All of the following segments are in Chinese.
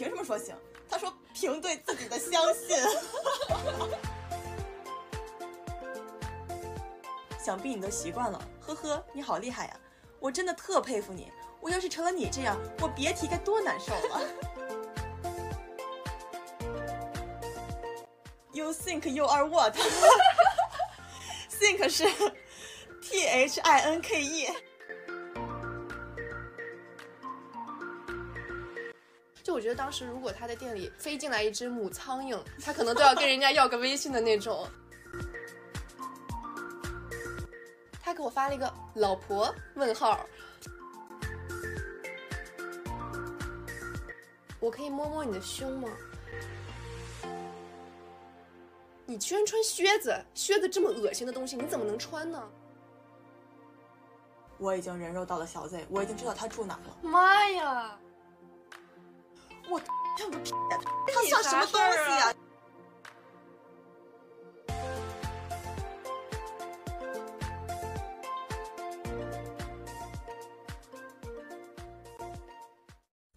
凭什么说行？他说凭对自己的相信。想必你都习惯了，呵呵，你好厉害呀！我真的特佩服你。我要是成了你这样，我别提该多难受了。You think you are what? Think 是 T H I N K E。我觉得当时如果他在店里飞进来一只母苍蝇，他可能都要跟人家要个微信的那种。他给我发了一个老婆问号，我可以摸摸你的胸吗？你居然穿靴子，靴子这么恶心的东西，你怎么能穿呢？我已经人肉到了小 Z，我已经知道他住哪了。妈呀！我他个屁，他算什么东西啊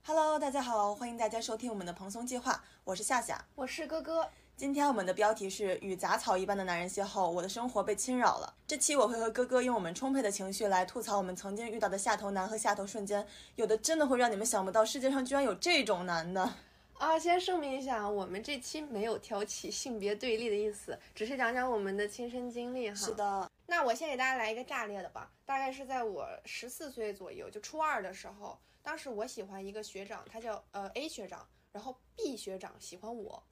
？Hello，大家好，欢迎大家收听我们的蓬松计划，我是夏夏，我是哥哥。今天我们的标题是与杂草一般的男人邂逅，我的生活被侵扰了。这期我会和哥哥用我们充沛的情绪来吐槽我们曾经遇到的下头男和下头瞬间，有的真的会让你们想不到世界上居然有这种男的啊！先声明一下，我们这期没有挑起性别对立的意思，只是讲讲我们的亲身经历哈。是的，那我先给大家来一个炸裂的吧，大概是在我十四岁左右，就初二的时候，当时我喜欢一个学长，他叫呃 A 学长，然后 B 学长喜欢我。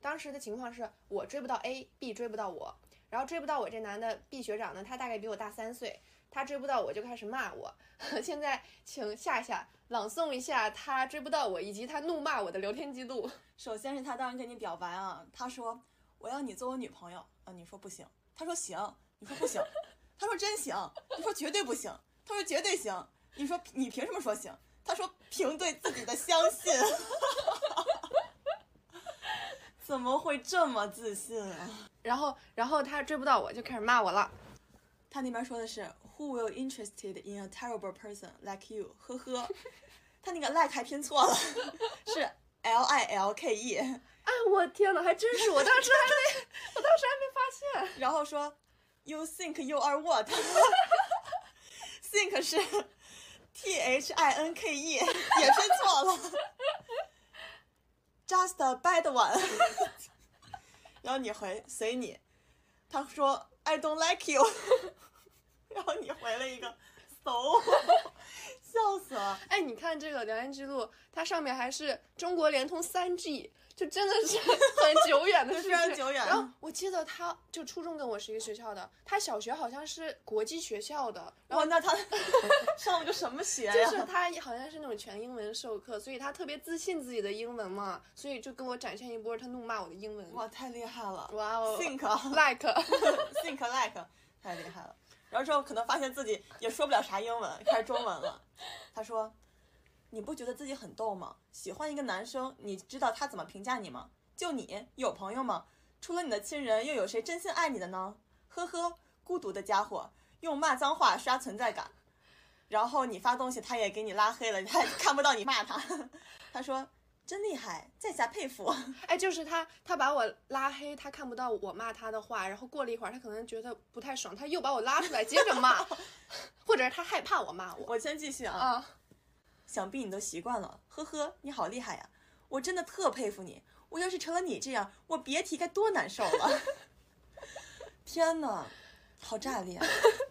当时的情况是我追不到 A，B 追不到我，然后追不到我这男的 B 学长呢，他大概比我大三岁，他追不到我就开始骂我。现在请夏夏朗诵一下他追不到我以及他怒骂我的聊天记录。首先是他当时跟你表白啊，他说我要你做我女朋友啊，你说不行，他说行，你说不行，他说真行，你说绝对不行，他说绝对行，你说你凭什么说行？他说凭对自己的相信。怎么会这么自信啊？然后，然后他追不到我，就开始骂我了。他那边说的是 Who will interested in a terrible person like you？呵呵，他那个 like 还拼错了，是 L I L K E。哎，我天哪，还真是！我当时还没，我当时还没发现。然后说 You think you are what？Think 是 T H I N K E，也拼错了。Just a bad one，然后你回随你，他说 I don't like you，然后你回了一个 so，笑死了。哎，你看这个聊天记录，它上面还是中国联通三 G。就真的是很久远的 事情，久远。然后我记得他就初中跟我是一个学校的，他小学好像是国际学校的。然后那他 上了个什么学呀？就是他好像是那种全英文授课，所以他特别自信自己的英文嘛，所以就跟我展现一波他怒骂我的英文。哇，太厉害了！哇哦，think like，think like，太厉害了。然后之后可能发现自己也说不了啥英文，开始中文了。他说。你不觉得自己很逗吗？喜欢一个男生，你知道他怎么评价你吗？就你有朋友吗？除了你的亲人，又有谁真心爱你的呢？呵呵，孤独的家伙，用骂脏话刷存在感，然后你发东西他也给你拉黑了，他 看不到你骂他。他说真厉害，在下佩服。哎，就是他，他把我拉黑，他看不到我骂他的话，然后过了一会儿，他可能觉得不太爽，他又把我拉出来接着骂，或者是他害怕我骂我。我先继续啊。想必你都习惯了，呵呵，你好厉害呀！我真的特佩服你。我要是成了你这样，我别提该多难受了。天哪，好炸裂，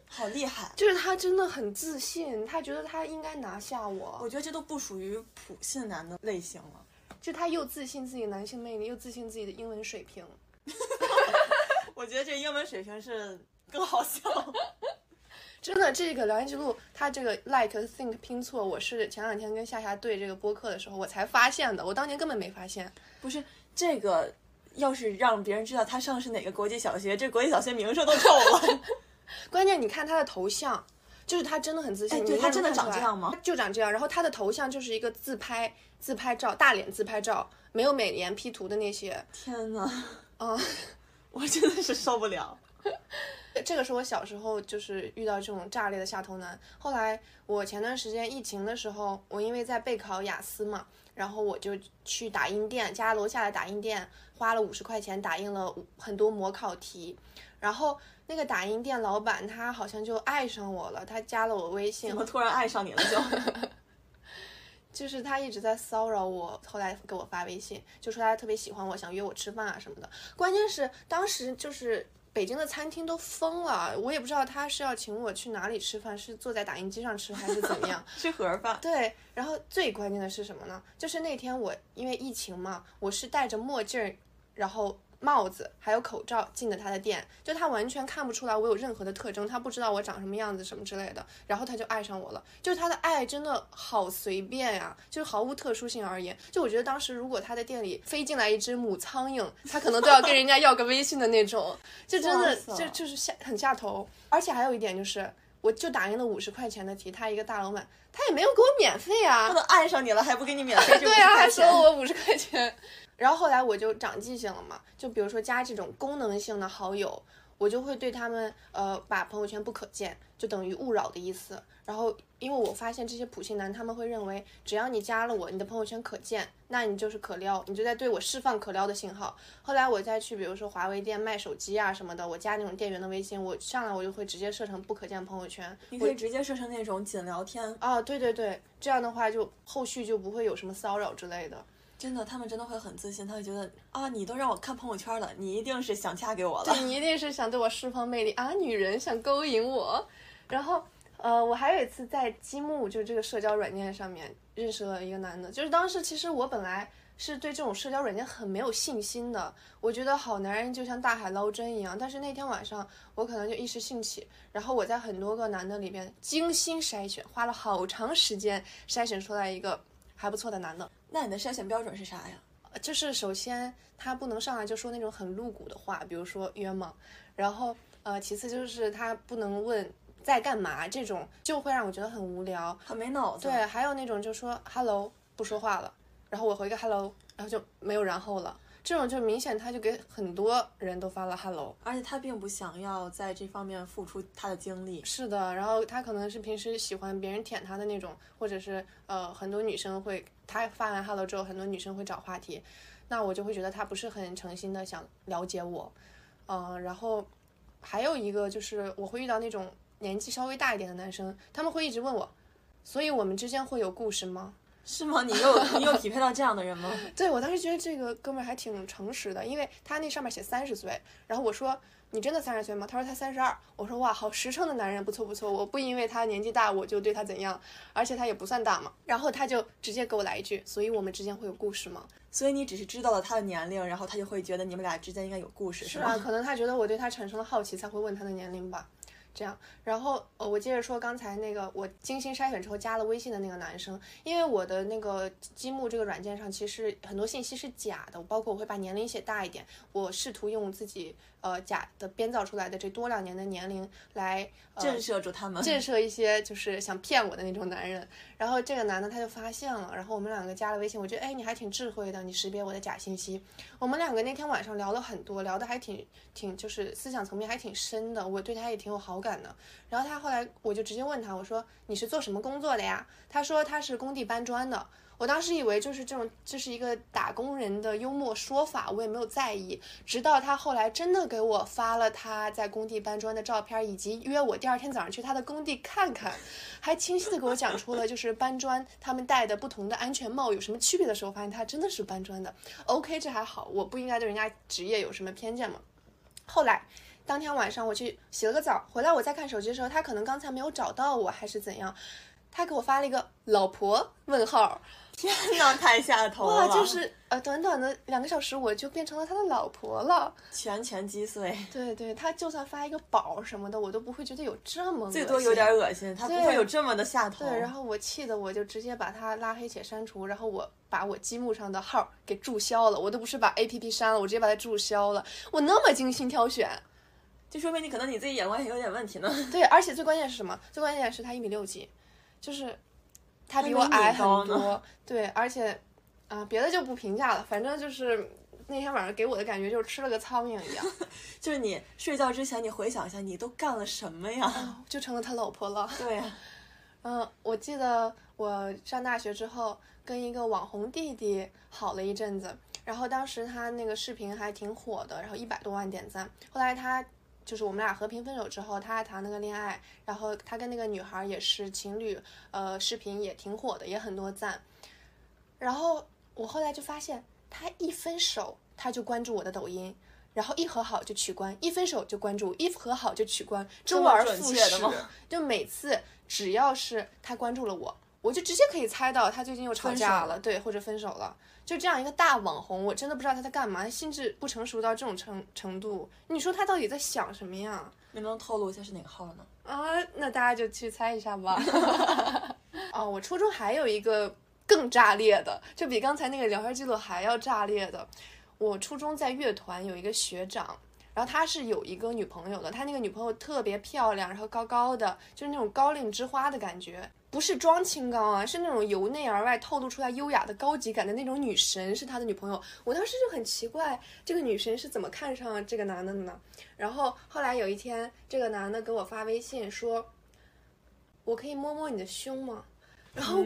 好厉害！就是他真的很自信，他觉得他应该拿下我。我觉得这都不属于普信男的类型了。就他又自信自己男性魅力，又自信自己的英文水平。我觉得这英文水平是更好笑。真的，这个聊天记录，他这个 like think 拼错，我是前两天跟夏夏对这个播客的时候，我才发现的。我当年根本没发现。不是这个，要是让别人知道他上的是哪个国际小学，这国际小学名声都臭了。关键你看他的头像，就是他真的很自信。对他真的长这样吗？就长这样。然后他的头像就是一个自拍自拍照，大脸自拍照，没有美颜 P 图的那些。天呐，啊，我真的是受不了。这个是我小时候就是遇到这种炸裂的下头男。后来我前段时间疫情的时候，我因为在备考雅思嘛，然后我就去打印店，家楼下的打印店花了五十块钱打印了很多模考题，然后那个打印店老板他好像就爱上我了，他加了我微信怎，么突然爱上你了就？就是他一直在骚扰我，后来给我发微信，就说他特别喜欢我，想约我吃饭啊什么的。关键是当时就是北京的餐厅都封了，我也不知道他是要请我去哪里吃饭，是坐在打印机上吃还是怎么样。吃盒饭。对，然后最关键的是什么呢？就是那天我因为疫情嘛，我是戴着墨镜儿，然后帽子还有口罩进的他的店，就他完全看不出来我有任何的特征，他不知道我长什么样子什么之类的，然后他就爱上我了。就是他的爱真的好随便呀，就是毫无特殊性而言。就我觉得当时如果他的店里飞进来一只母苍蝇，他可能都要跟人家要个微信的那种，就真的就就是下很下头。而且还有一点就是。我就打印了五十块钱的题，他一个大老板，他也没有给我免费啊他，都爱上你了，还不给你免费？对啊，50块还收钱我五十块钱。然后后来我就长记性了嘛，就比如说加这种功能性的好友，我就会对他们呃把朋友圈不可见，就等于勿扰的意思。然后因为我发现这些普信男他们会认为，只要你加了我，你的朋友圈可见，那你就是可撩，你就在对我释放可撩的信号。后来我再去比如说华为店卖手机啊什么的，我加那种店员的微信，我上来我就会直接设成不可见朋友圈。你可以直接设成那种仅聊天。啊，对对对，这样的话就后续就不会有什么骚扰之类的。真的，他们真的会很自信，他会觉得啊，你都让我看朋友圈了，你一定是想嫁给我了对。你一定是想对我释放魅力啊，女人想勾引我。然后，呃，我还有一次在积木，就是这个社交软件上面认识了一个男的，就是当时其实我本来是对这种社交软件很没有信心的，我觉得好男人就像大海捞针一样。但是那天晚上我可能就一时兴起，然后我在很多个男的里边精心筛选，花了好长时间筛选出来一个还不错的男的。那你的筛选标准是啥呀？就是首先他不能上来就说那种很露骨的话，比如说约吗？然后呃，其次就是他不能问在干嘛，这种就会让我觉得很无聊。很没脑子。对，还有那种就说 hello 不说话了，然后我回个 hello，然后就没有然后了。这种就明显他就给很多人都发了 hello。而且他并不想要在这方面付出他的精力。是的，然后他可能是平时喜欢别人舔他的那种，或者是呃很多女生会他发完 hello 之后，很多女生会找话题，那我就会觉得他不是很诚心的想了解我，嗯、然后还有一个就是我会遇到那种年纪稍微大一点的男生，他们会一直问我，所以我们之间会有故事吗？是吗？你又你又匹配到这样的人吗？对我当时觉得这个哥们儿还挺诚实的，因为他那上面写三十岁，然后我说你真的三十岁吗？他说他三十二，我说哇，好实诚的男人，不错不错，我不因为他年纪大我就对他怎样，而且他也不算大嘛。然后他就直接给我来一句，所以我们之间会有故事吗？所以你只是知道了他的年龄，然后他就会觉得你们俩之间应该有故事，是是啊，可能他觉得我对他产生了好奇，才会问他的年龄吧。这样，然后呃，我接着说刚才那个我精心筛选之后加了微信的那个男生，因为我的那个积木这个软件上其实很多信息是假的，包括我会把年龄写大一点，我试图用自己呃假的编造出来的这多两年的年龄来呃震慑住他们。震慑一些就是想骗我的那种男人。然后这个男的他就发现了，然后我们两个加了微信，我觉得哎你还挺智慧的，你识别我的假信息。我们两个那天晚上聊了很多，聊的还挺挺就是思想层面还挺深的，我对他也挺有好感的。然后他后来我就直接问他，我说你是做什么工作的呀？他说他是工地搬砖的。我当时以为就是这种，这是一个打工人的幽默说法，我也没有在意。直到他后来真的给我发了他在工地搬砖的照片，以及约我第二天早上去他的工地看看，还清晰的给我讲出了就是搬砖他们戴的不同的安全帽有什么区别的时候，发现他真的是搬砖的。OK，这还好，我不应该对人家职业有什么偏见嘛。后来。当天晚上我去洗了个澡，回来我再看手机的时候，他可能刚才没有找到我，还是怎样，他给我发了一个“老婆”问号，天哪，太下头了哇，就是呃，短短的两个小时，我就变成了他的老婆了。全全击碎，对对，他就算发一个宝什么的，我都不会觉得有这么恶最多有点恶心，他不会有这么的下头。对，然后我气的我就直接把他拉黑且删除，然后我把我积木上的号给注销了，我都不是把 A P P 删了，我直接把它注销了。我那么精心挑选，就说明你可能你自己眼光也有点问题呢。对，而且最关键是什么？最关键是他一米六几，就是他比我矮很多。对，而且啊、别的就不评价了，反正就是那天晚上给我的感觉就是吃了个苍蝇一样，就是你睡觉之前，你回想一下，你都干了什么呀？就成了他老婆了。对呀，嗯，我记得我上大学之后跟一个网红弟弟好了一阵子，然后当时他那个视频还挺火的，然后一百多万点赞。后来他就是我们俩和平分手之后，他还谈了个恋爱，然后他跟那个女孩也是情侣，呃，视频也挺火的，也很多赞。然后我后来就发现，他一分手他就关注我的抖音。然后一和好就取关，一分手就关注，一和好就取关，周而复始。就每次只要是他关注了我，我就直接可以猜到他最近又吵架了，对，或者分手了。就这样一个大网红，我真的不知道他在干嘛，心智不成熟到这种程程度。你说他到底在想什么呀？能不能透露一下是哪个号呢？啊，那大家就去猜一下吧。哦，我初中还有一个更炸裂的，就比刚才那个聊天记录还要炸裂的。我初中在乐团有一个学长，然后他是有一个女朋友的，他那个女朋友特别漂亮，然后高高的，就是那种高岭之花的感觉，不是装清高啊，是那种由内而外透露出来优雅的高级感的那种女神，是他的女朋友。我当时就很奇怪，这个女神是怎么看上这个男的呢？然后后来有一天，这个男的给我发微信说：“我可以摸摸你的胸吗？”然后，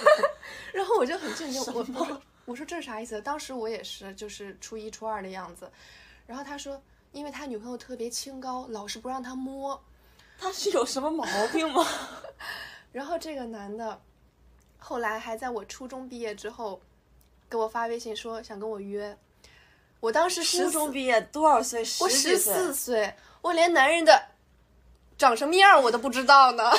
然后我就很震惊，我我。我说这是啥意思？当时我也是，就是初一、初二的样子。然后他说，因为他女朋友特别清高，老是不让他摸。他是有什么毛病吗？然后这个男的，后来还在我初中毕业之后，给我发微信说想跟我约。我当时初中毕业多少岁？我十四岁，我连男人的长什么样我都不知道呢。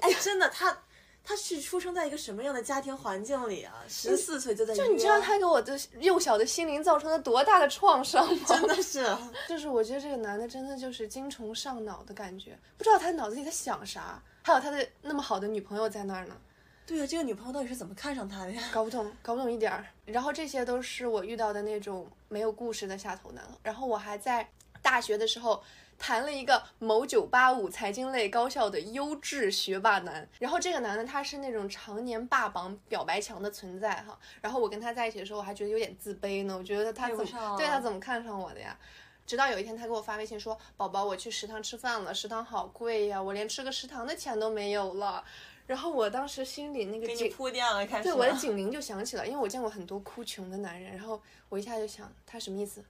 哎，真的他。他是出生在一个什么样的家庭环境里啊？十四岁就在就你知道他给我的幼小的心灵造成了多大的创伤吗？真的是，就是我觉得这个男的真的就是精虫上脑的感觉，不知道他脑子里在想啥。还有他的那么好的女朋友在那儿呢。对呀，这个女朋友到底是怎么看上他的呀？搞不懂，搞不懂一点儿。然后这些都是我遇到的那种没有故事的下头男。然后我还在大学的时候。谈了一个某九八五财经类高校的优质学霸男，然后这个男的他是那种常年霸榜表白墙的存在哈，然后我跟他在一起的时候我还觉得有点自卑呢，我觉得他怎么对他怎么看上我的呀？直到有一天他给我发微信说，宝宝我去食堂吃饭了，食堂好贵呀，我连吃个食堂的钱都没有了，然后我当时心里那个警铺垫了开始，对我的警铃就响起了，因为我见过很多哭穷的男人，然后我一下就想他什么意思，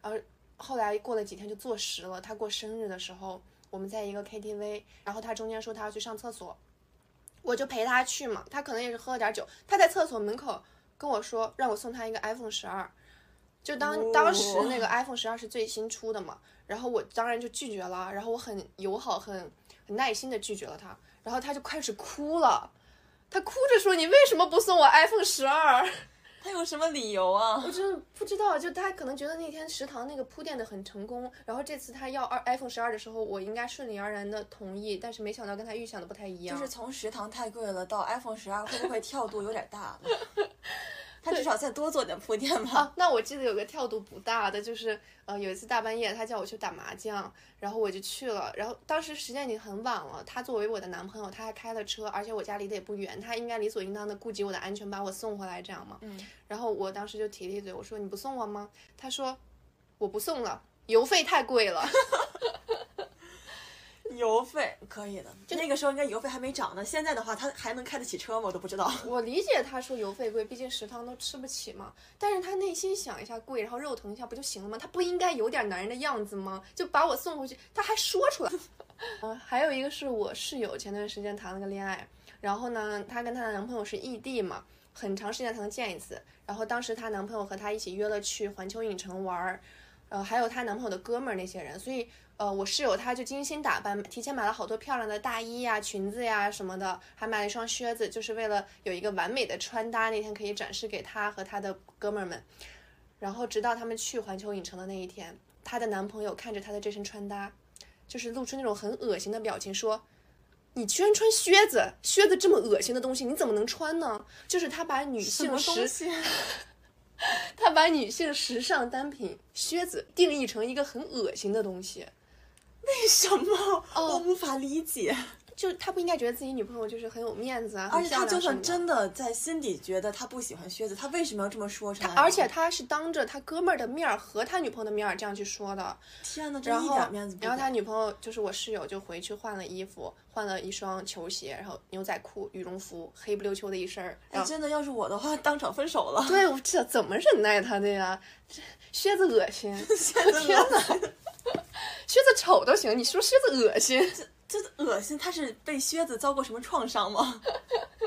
然后。后来过了几天就坐实了。他过生日的时候，我们在一个 KTV，然后他中间说他要去上厕所，我就陪他去嘛。他可能也是喝了点酒，他在厕所门口跟我说让我送他一个 iPhone 十二，就当当时那个 iPhone 十二是最新出的嘛。然后我当然就拒绝了，然后我很友好、很很耐心的拒绝了他。然后他就开始哭了，他哭着说：“你为什么不送我 iPhone 十二？”他有什么理由啊？我真的不知道，就他可能觉得那天食堂那个铺垫的很成功，然后这次他要二 iPhone 十二的时候，我应该顺理而然的同意，但是没想到跟他预想的不太一样。就是从食堂太贵了到 iPhone 十二，会不会跳度有点大？他至少再多做点铺垫吧。啊，那我记得有个跳度不大的，就是呃有一次大半夜他叫我去打麻将，然后我就去了。然后当时时间已经很晚了，他作为我的男朋友，他还开了车，而且我家离得也不远，他应该理所应当的顾及我的安全，把我送回来这样嘛。嗯。然后我当时就提了一嘴，我说你不送我吗？他说我不送了，油费太贵了。油费可以的，就那个时候应该油费还没涨呢。现在的话，他还能开得起车吗？我都不知道。我理解他说油费贵，毕竟食堂都吃不起嘛。但是他内心想一下贵，然后肉疼一下不就行了吗？他不应该有点男人的样子吗？就把我送回去，他还说出来。嗯，还有一个是我室友前段时间谈了个恋爱，然后呢，她跟她的男朋友是异地嘛，很长时间才能见一次。然后当时她男朋友和她一起约了去环球影城玩儿，呃，还有她男朋友的哥们儿那些人，所以。呃，我室友她就精心打扮，提前买了好多漂亮的大衣呀、裙子呀什么的，还买了一双靴子，就是为了有一个完美的穿搭，那天可以展示给她和她的哥们儿们。然后直到他们去环球影城的那一天，她的男朋友看着她的这身穿搭，就是露出那种很恶心的表情，说：“你居然穿靴子？靴子这么恶心的东西，你怎么能穿呢？”就是他把女性时。他把女性时尚单品靴子定义成一个很恶心的东西。为什么？我无法理解。就他不应该觉得自己女朋友就是很有面子啊，而且他就算真的在心底觉得他不喜欢靴子，他为什么要这么说出来呢？而且他是当着他哥们儿的面儿和他女朋友的面儿这样去说的。天呐，这然后一点面子，不给然后他女朋友就是我室友，就回去换了衣服，换了一双球鞋，然后牛仔裤、羽绒服，黑不溜秋的一身儿。真的要是我的话，当场分手了。对我这怎么忍耐他的呀？这靴子恶心，天呐，靴子丑都行，你说靴子恶心？这这恶心！他是被靴子遭过什么创伤吗？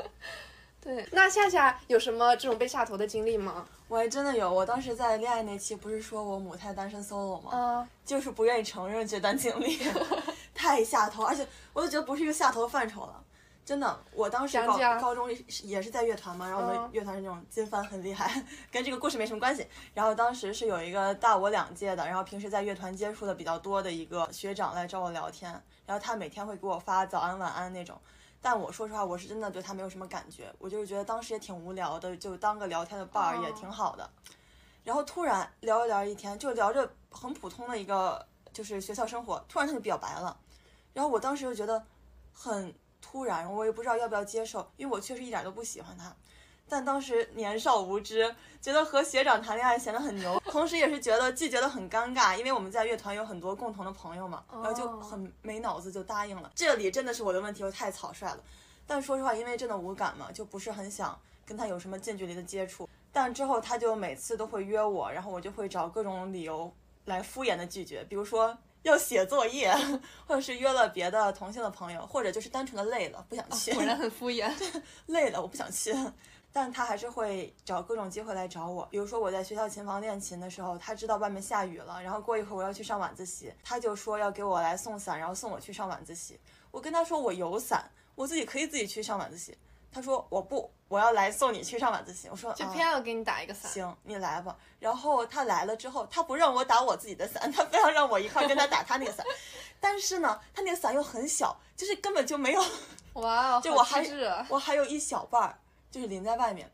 对，那夏夏有什么这种被下头的经历吗？我还真的有，我当时在恋爱那期不是说我母胎单身 solo 吗？啊，就是不愿意承认这段经历，太下头，而且我都觉得不是一个下头的范畴了。真的，我当时高高中也是在乐团嘛，然后我们嗯乐团是那种金帆很厉害，跟这个故事没什么关系。然后当时是有一个大我两届的，然后平时在乐团接触的比较多的一个学长来找我聊天，然后他每天会给我发早安晚安那种。但我说实话，我是真的对他没有什么感觉，我就是觉得当时也挺无聊的，就当个聊天的伴儿也哦挺好的。然后突然聊着聊着一天，就聊着很普通的一个就是学校生活，突然他就表白了，然后我当时就觉得很突然，我也不知道要不要接受，因为我确实一点都不喜欢他。但当时年少无知，觉得和学长谈恋爱显得很牛，同时也是觉得拒绝得很尴尬，因为我们在乐团有很多共同的朋友嘛，然后就很没脑子就答应了。这里真的是我的问题，我太草率了。但说实话，因为真的无感嘛，就不是很想跟他有什么近距离的接触。但之后他就每次都会约我，然后我就会找各种理由来敷衍的拒绝，比如说要写作业，或者是约了别的同性的朋友，或者就是单纯的累了不想去。果然很敷衍。累了，我不想去。但他还是会找各种机会来找我，比如说我在学校琴房练琴的时候，他知道外面下雨了，然后过一会儿我要去上晚自习，他就说要给我来送伞，然后送我去上晚自习。我跟他说我有伞，我自己可以自己去上晚自习。他说我不，我要来送你去上晚自习。我说啊就偏要给你打一个伞。行，你来吧。然后他来了之后，他不让我打我自己的伞，他非要让我一块儿跟他打他那个伞。但是呢，他那个伞又很小，就是根本就没有，哇哦，就我还我还有一小半儿，就是淋在外面。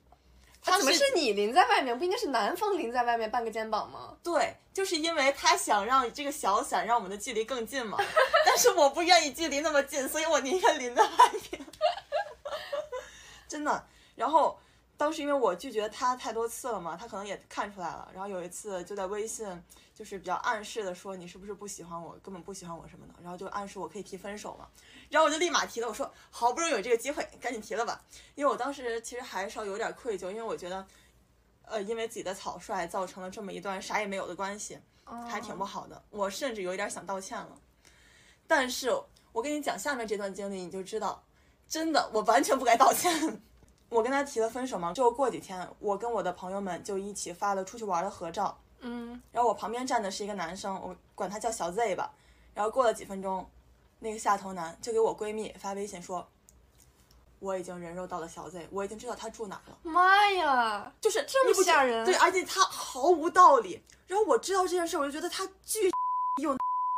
他怎么是你淋在外面？不应该是男方淋在外面半个肩膀吗？对，就是因为他想让这个小伞让我们的距离更近嘛，但是我不愿意距离那么近，所以我宁愿淋在外面。真的。然后当时因为我拒绝他太多次了嘛，他可能也看出来了。然后有一次就在微信，就是比较暗示的说你是不是不喜欢我，根本不喜欢我什么的，然后就暗示我可以提分手嘛。然后我就立马提了，我说好不容易有这个机会，赶紧提了吧。因为我当时其实还稍有点愧疚，因为我觉得，呃，因为自己的草率造成了这么一段啥也没有的关系。还挺不好的，我甚至有一点想道歉了。但是我跟你讲下面这段经历，你就知道，真的我完全不该道歉。我跟他提了分手嘛，就过几天，我跟我的朋友们就一起发了出去玩的合照，嗯，然后我旁边站的是一个男生，我管他叫小 Z 吧。然后过了几分钟，那个下头男就给我闺蜜发微信说，我已经人肉到了小 Z，我已经知道他住哪儿了。妈呀，就是这么吓人对，而且他毫无道理。然后我知道这件事，我就觉得他巨又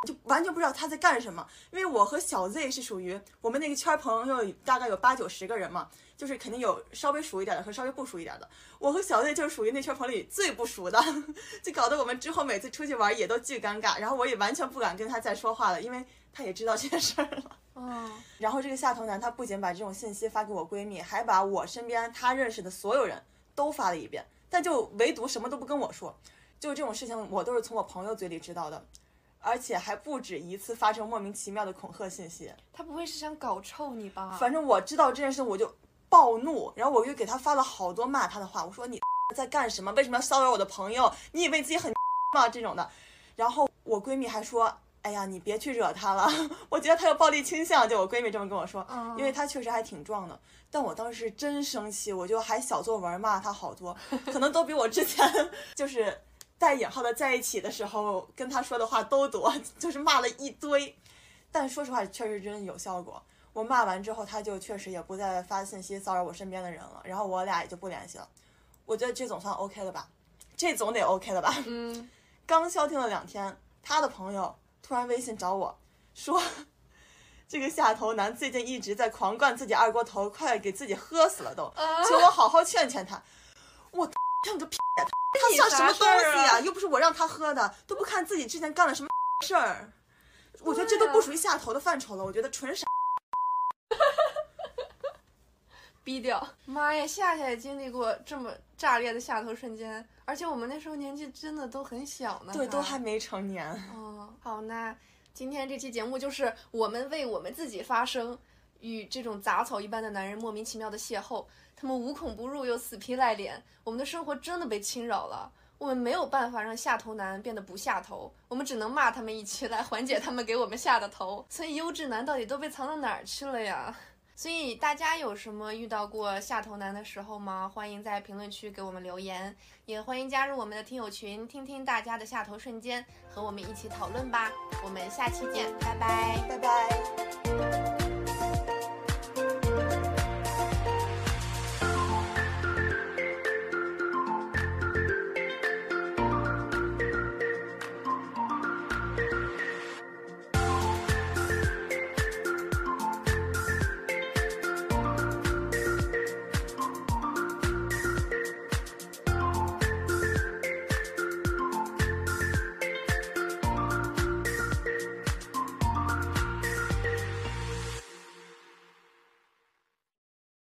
就完全不知道他在干什么。因为我和小 Z 是属于我们那个圈儿朋友大概有八九十个人嘛，就是肯定有稍微熟一点的和稍微不熟一点的。我和小 Z 就是属于那圈朋友里最不熟的，就搞得我们之后每次出去玩也都巨尴尬。然后我也完全不敢跟他再说话了，因为他也知道这件事儿了。嗯，然后这个下头男他不仅把这种信息发给我闺蜜，还把我身边他认识的所有人都发了一遍，但就唯独什么都不跟我说。就这种事情，我都是从我朋友嘴里知道的，而且还不止一次发生莫名其妙的恐吓信息。他不会是想搞臭你吧？反正我知道这件事，我就暴怒，然后我就给他发了好多骂他的话。我说你 在干什么？为什么要骚扰我的朋友？你以为自己很 吗？这种的。然后我闺蜜还说。哎呀，你别去惹他了，我觉得他有暴力倾向。就我闺蜜这么跟我说，因为他确实还挺壮的。但我当时真生气，我就还小作文骂他好多，可能都比我之前就是带引号的在一起的时候跟他说的话都多，就是骂了一堆。但说实话，确实真的有效果。我骂完之后，他就确实也不再发信息骚扰我身边的人了，然后我俩也就不联系了。我觉得这总算 OK 了吧？这总得 OK 了吧？嗯，刚消停了两天，他的朋友突然微信找我说，这个下头男最近一直在狂灌自己二锅头，快给自己喝死了都，求我好好劝劝他。我像个屁呀、他算什么东西啊、又不是我让他喝的，都不看自己之前干了什么事儿。我觉得这都不属于下头的范畴了，我觉得纯傻。逼掉。妈呀，夏夏也经历过这么炸裂的下头瞬间，而且我们那时候年纪真的都很小呢。对，都还没成年。哦，好，那今天这期节目就是我们为我们自己发声，与这种杂草一般的男人莫名其妙的邂逅，他们无孔不入又死皮赖脸，我们的生活真的被侵扰了。我们没有办法让下头男变得不下头，我们只能骂他们一起来缓解他们给我们下的头。所以优质男到底都被藏到哪儿去了呀？所以大家有什么遇到过下头男的时候吗？欢迎在评论区给我们留言，也欢迎加入我们的听友群，听听大家的下头瞬间，和我们一起讨论吧。我们下期见，拜拜，拜拜。